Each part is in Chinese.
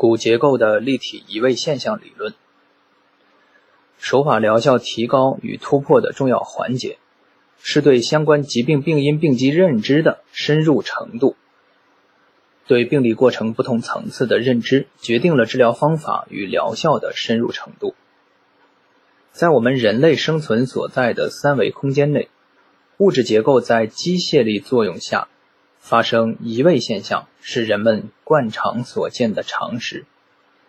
骨结构的立体移位现象理论，手法疗效提高与突破的重要环节，是对相关疾病病因病机认知的深入程度。对病理过程不同层次的认知，决定了治疗方法与疗效的深入程度。在我们人类生存所在的三维空间内，物质结构在机械力作用下。发生移位现象是人们惯常所见的常识，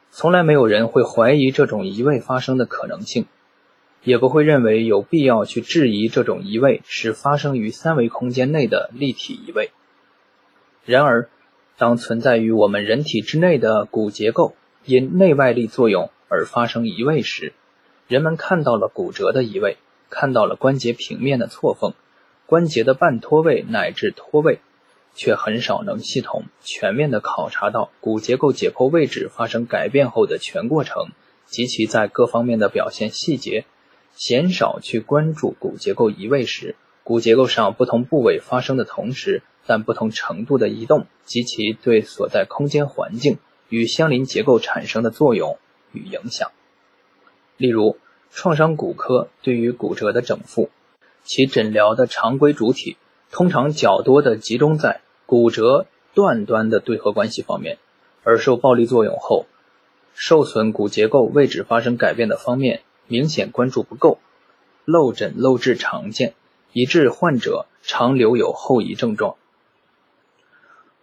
从来没有人会怀疑这种移位发生的可能性，也不会认为有必要去质疑这种移位是发生于三维空间内的立体移位。然而，当存在于我们人体之内的骨结构因内外力作用而发生移位时，人们看到了骨折的移位，看到了关节平面的错缝、关节的半脱位乃至脱位。却很少能系统全面地考察到骨结构解剖位置发生改变后的全过程及其在各方面的表现细节，鲜少去关注骨结构移位时，骨结构上不同部位发生的同时但不同程度的移动及其对所在空间环境与相邻结构产生的作用与影响。例如，创伤骨科对于骨折的整复，其诊疗的常规主体。通常较多的集中在骨折断端的对合关系方面，而受暴力作用后受损骨结构位置发生改变的方面明显关注不够，漏诊漏治常见，以致患者常留有后遗症状。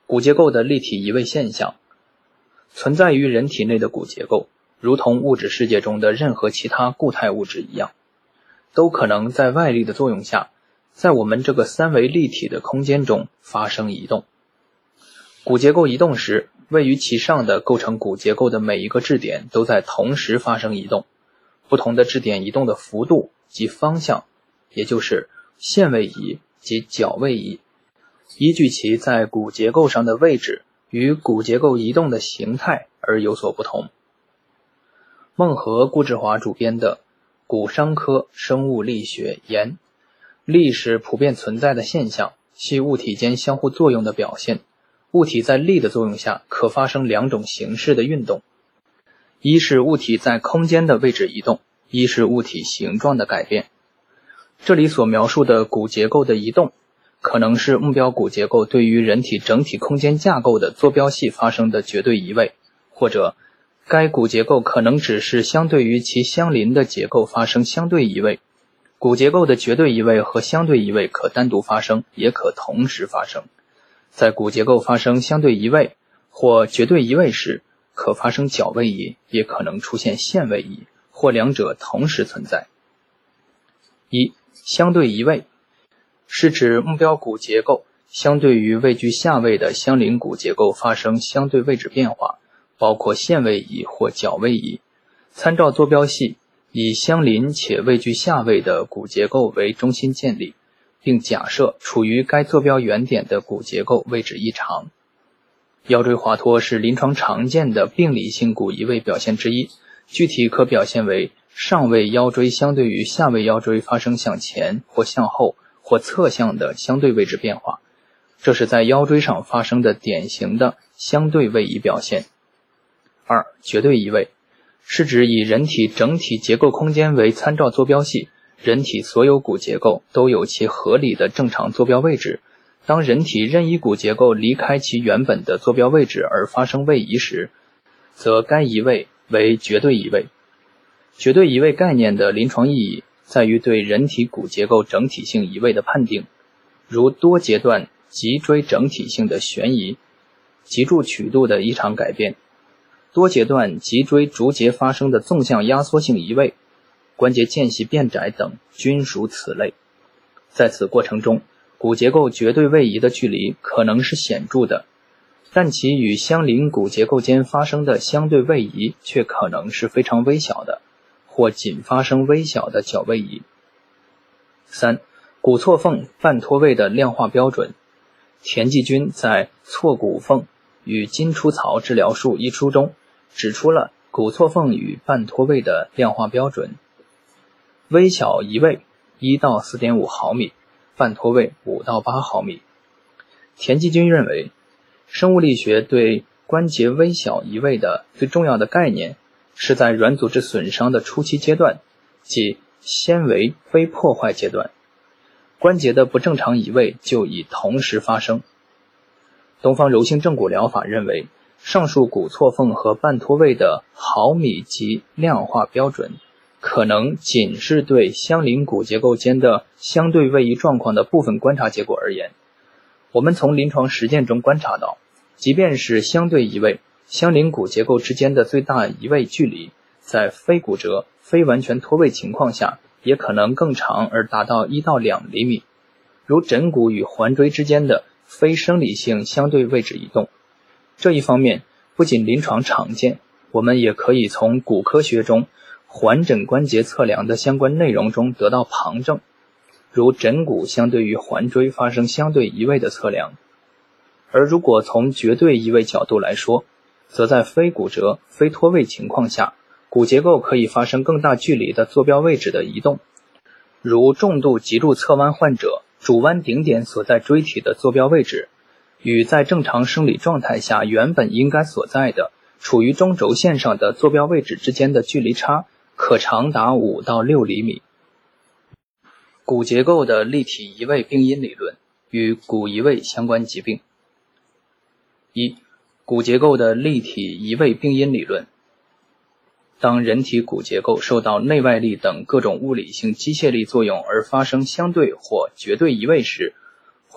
骨结构的立体移位现象存在于人体内的骨结构，如同物质世界中的任何其他固态物质一样，都可能在外力的作用下。在我们这个三维立体的空间中发生移动，骨结构移动时，位于其上的构成骨结构的每一个质点都在同时发生移动。不同的质点移动的幅度及方向，也就是线位移及角位移，依据其在骨结构上的位置与骨结构移动的形态而有所不同。孟和顾志华主编的《骨伤科生物力学》言。力是普遍存在的现象，系物体间相互作用的表现。物体在力的作用下，可发生两种形式的运动：一是物体在空间的位置移动，一是物体形状的改变。这里所描述的骨结构的移动，可能是目标骨结构对于人体整体空间架构的坐标系发生的绝对移位，或者该骨结构可能只是相对于其相邻的结构发生相对移位。骨结构的绝对移位和相对移位可单独发生，也可同时发生。在骨结构发生相对移位或绝对移位时，可发生角位移，也可能出现线位移，或两者同时存在。一、相对移位是指目标骨结构相对于位居下位的相邻骨结构发生相对位置变化，包括线位移或角位移。参照坐标系。以相邻且位居下位的骨结构为中心建立，并假设处于该坐标原点的骨结构位置异常。腰椎滑脱是临床常见的病理性骨移位表现之一，具体可表现为上位腰椎相对于下位腰椎发生向前或向后或侧向的相对位置变化，这是在腰椎上发生的典型的相对位移表现。二、绝对移位。是指以人体整体结构空间为参照坐标系，人体所有骨结构都有其合理的正常坐标位置。当人体任意骨结构离开其原本的坐标位置而发生位移时，则该移位为绝对移位。绝对移位概念的临床意义在于对人体骨结构整体性移位的判定，如多阶段脊椎整体性的旋移、脊柱曲度的异常改变。多节段脊椎逐节发生的纵向压缩性移位、关节间隙变窄等均属此类。在此过程中，骨结构绝对位移的距离可能是显著的，但其与相邻骨结构间发生的相对位移却可能是非常微小的，或仅发生微小的角位移。三、骨错缝半脱位的量化标准。田继军在《错骨缝》。与筋出槽治疗术一书中指出了骨错缝与半脱位的量化标准：微小移位一到四点五毫米，半脱位五到八毫米。田继军认为，生物力学对关节微小移位的最重要的概念，是在软组织损伤的初期阶段，即纤维非破坏阶段，关节的不正常移位就已同时发生。东方柔性正骨疗法认为，上述骨错缝和半脱位的毫米级量化标准，可能仅是对相邻骨结构间的相对位移状况的部分观察结果而言。我们从临床实践中观察到，即便是相对移位，相邻骨结构之间的最大移位距离，在非骨折、非完全脱位情况下，也可能更长而达到一到两厘米，如枕骨与环椎之间的。非生理性相对位置移动，这一方面不仅临床常见，我们也可以从骨科学中环枕关节测量的相关内容中得到旁证，如枕骨相对于环椎发生相对移位的测量。而如果从绝对移位角度来说，则在非骨折、非脱位情况下，骨结构可以发生更大距离的坐标位置的移动，如重度脊柱侧弯患者。主弯顶点所在椎体的坐标位置，与在正常生理状态下原本应该所在的处于中轴线上的坐标位置之间的距离差，可长达五到六厘米。骨结构的立体移位病因理论与骨移位相关疾病。一、骨结构的立体移位病因理论。当人体骨结构受到内外力等各种物理性机械力作用而发生相对或绝对移位时，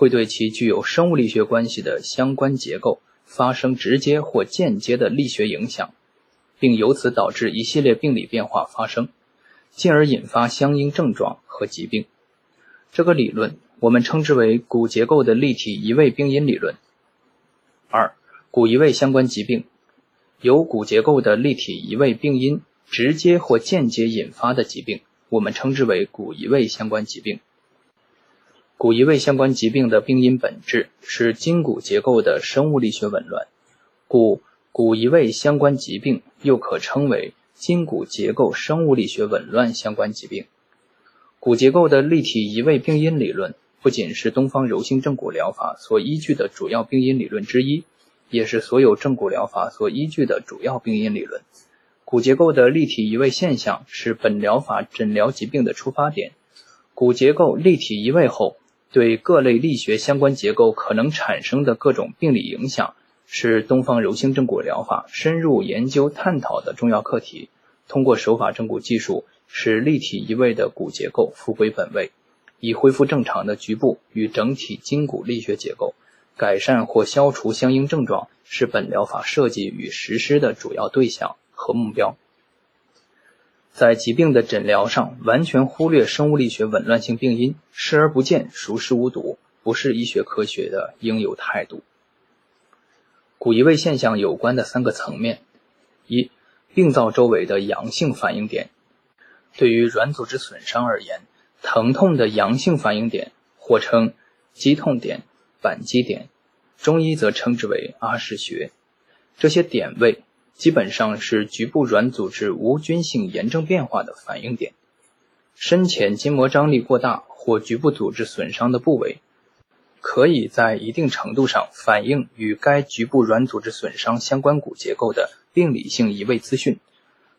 会对其具有生物力学关系的相关结构发生直接或间接的力学影响，并由此导致一系列病理变化发生，进而引发相应症状和疾病。这个理论我们称之为骨结构的立体移位病因理论。二、骨移位相关疾病。由骨结构的立体移位病因直接或间接引发的疾病，我们称之为骨移位相关疾病。骨移位相关疾病的病因本质是筋骨结构的生物力学紊乱，故骨移位相关疾病又可称为筋骨结构生物力学紊乱相关疾病。骨结构的立体移位病因理论不仅是东方柔性正骨疗法所依据的主要病因理论之一。也是所有正骨疗法所依据的主要病因理论。骨结构的立体移位现象是本疗法诊疗疾病的出发点。骨结构立体移位后，对各类力学相关结构可能产生的各种病理影响，是东方柔性正骨疗法深入研究探讨的重要课题。通过手法正骨技术，使立体移位的骨结构复归本位，以恢复正常的局部与整体筋骨力学结构。改善或消除相应症状是本疗法设计与实施的主要对象和目标。在疾病的诊疗上，完全忽略生物力学紊乱性病因，视而不见，熟视无睹，不是医学科学的应有态度。骨移位现象有关的三个层面：一、病灶周围的阳性反应点。对于软组织损伤而言，疼痛的阳性反应点，或称肌痛点。扳机点，中医则称之为阿是穴。这些点位基本上是局部软组织无菌性炎症变化的反应点。深浅筋膜张力过大或局部组织损伤的部位，可以在一定程度上反映与该局部软组织损伤相关骨结构的病理性移位资讯，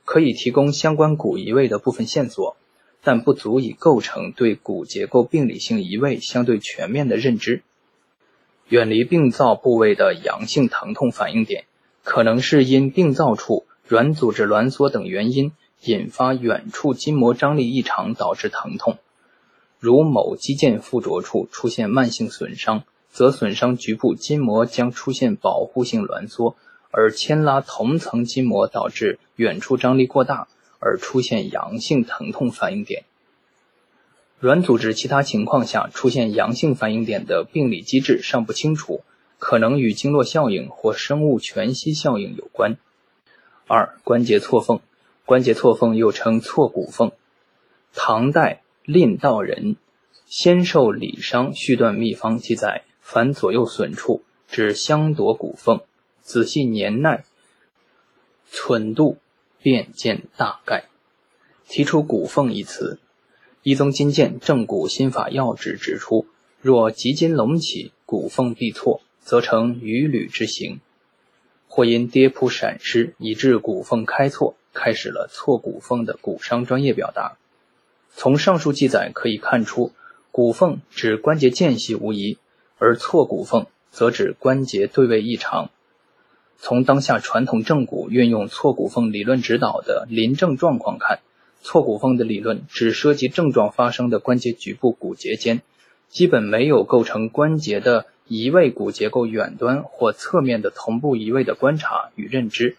可以提供相关骨移位的部分线索，但不足以构成对骨结构病理性移位相对全面的认知。远离病灶部位的阳性疼痛反应点，可能是因病灶处软组织挛缩等原因引发远处筋膜张力异常导致疼痛。如某肌腱附着处出现慢性损伤，则损伤局部筋膜将出现保护性挛缩，而牵拉同层筋膜导致远处张力过大，而出现阳性疼痛反应点。软组织其他情况下出现阳性反应点的病理机制尚不清楚，可能与经络效应或生物全息效应有关。二、关节错缝，关节错缝又称错骨缝。唐代蔺道人《先寿理伤续断秘方》记载，凡左右损处，指相夺骨缝，仔细年耐，寸度，便见大概。提出骨缝一词。一宗金鉴正骨心法要旨指出，若极筋隆起，骨缝必错，则成鱼履之形。或因跌扑闪失以致骨缝开错，开始了错骨缝的骨伤专业表达。从上述记载可以看出，骨缝指关节间隙无疑，而错骨缝则指关节对位异常。从当下传统正骨运用错骨缝理论指导的临症状况看，错骨缝的理论只涉及症状发生的关节局部骨节间，基本没有构成关节的移位骨结构远端或侧面的同步移位的观察与认知，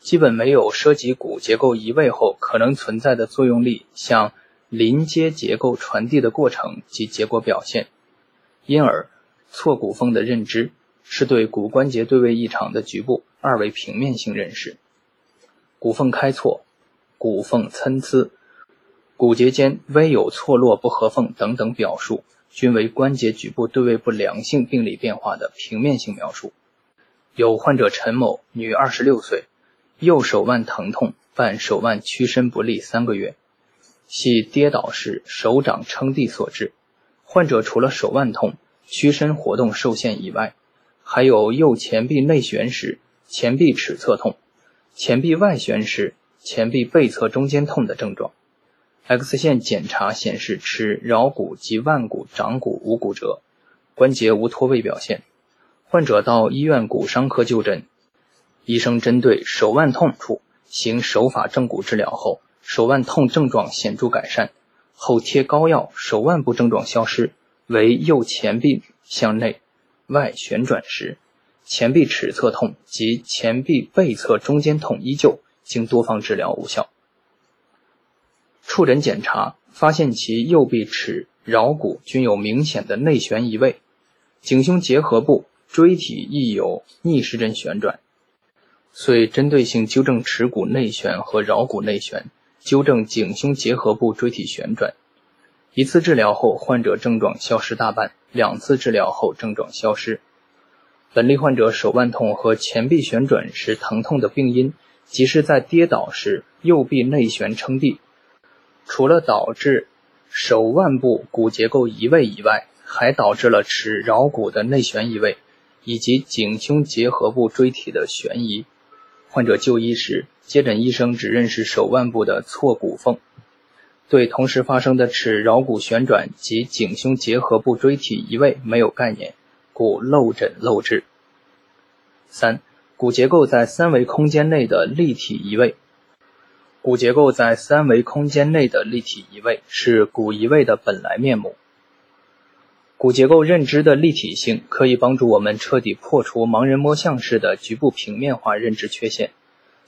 基本没有涉及骨结构移位后可能存在的作用力向临接结构传递的过程及结果表现，因而错骨缝的认知。是对骨关节对位异常的局部二维平面性认识，骨缝开错、骨缝参差、骨节间微有错落不合缝等等表述，均为关节局部对位不良性病理变化的平面性描述。有患者陈某，女，二十六岁，右手腕疼痛，伴手腕屈伸不利三个月，系跌倒时手掌撑地所致。患者除了手腕痛、屈伸活动受限以外，还有右前臂内旋时前臂尺侧痛，前臂外旋时前臂背侧中间痛的症状。X 线检查显示尺桡骨及腕骨掌骨无骨折，关节无脱位表现。患者到医院骨伤科就诊，医生针对手腕痛处行手法正骨治疗后，手腕痛症状显著改善，后贴膏药，手腕部症状消失，为右前臂向内。外旋转时，前臂尺侧痛及前臂背侧中间痛依旧，经多方治疗无效。触诊检查发现其右臂尺桡骨均有明显的内旋移位，颈胸结合部椎体亦有逆时针旋转，遂针对性纠正尺骨内旋和桡骨内旋，纠正颈胸结合部椎体旋转。一次治疗后，患者症状消失大半；两次治疗后，症状消失。本例患者手腕痛和前臂旋转时疼痛的病因，即是在跌倒时右臂内旋撑地。除了导致手腕部骨结构移位以外，还导致了尺桡骨的内旋移位，以及颈胸结合部椎体的旋移。患者就医时，接诊医生只认识手腕部的错骨缝。对同时发生的尺桡骨旋转及颈胸结合部椎体移位没有概念，故漏诊漏治。三、骨结构在三维空间内的立体移位。骨结构在三维空间内的立体移位是骨移位的本来面目。骨结构认知的立体性可以帮助我们彻底破除盲人摸象式的局部平面化认知缺陷。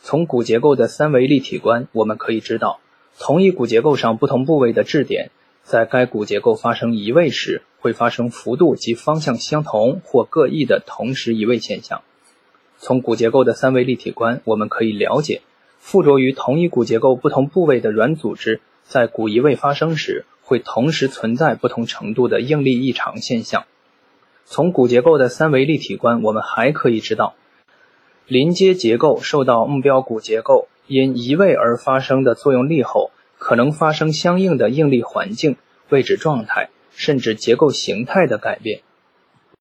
从骨结构的三维立体观，我们可以知道。同一骨结构上不同部位的质点，在该骨结构发生移位时，会发生幅度及方向相同或各异的同时移位现象。从骨结构的三维立体观，我们可以了解，附着于同一骨结构不同部位的软组织，在骨移位发生时，会同时存在不同程度的应力异常现象。从骨结构的三维立体观，我们还可以知道，临接结构受到目标骨结构。因移位而发生的作用力后，可能发生相应的应力环境、位置状态，甚至结构形态的改变。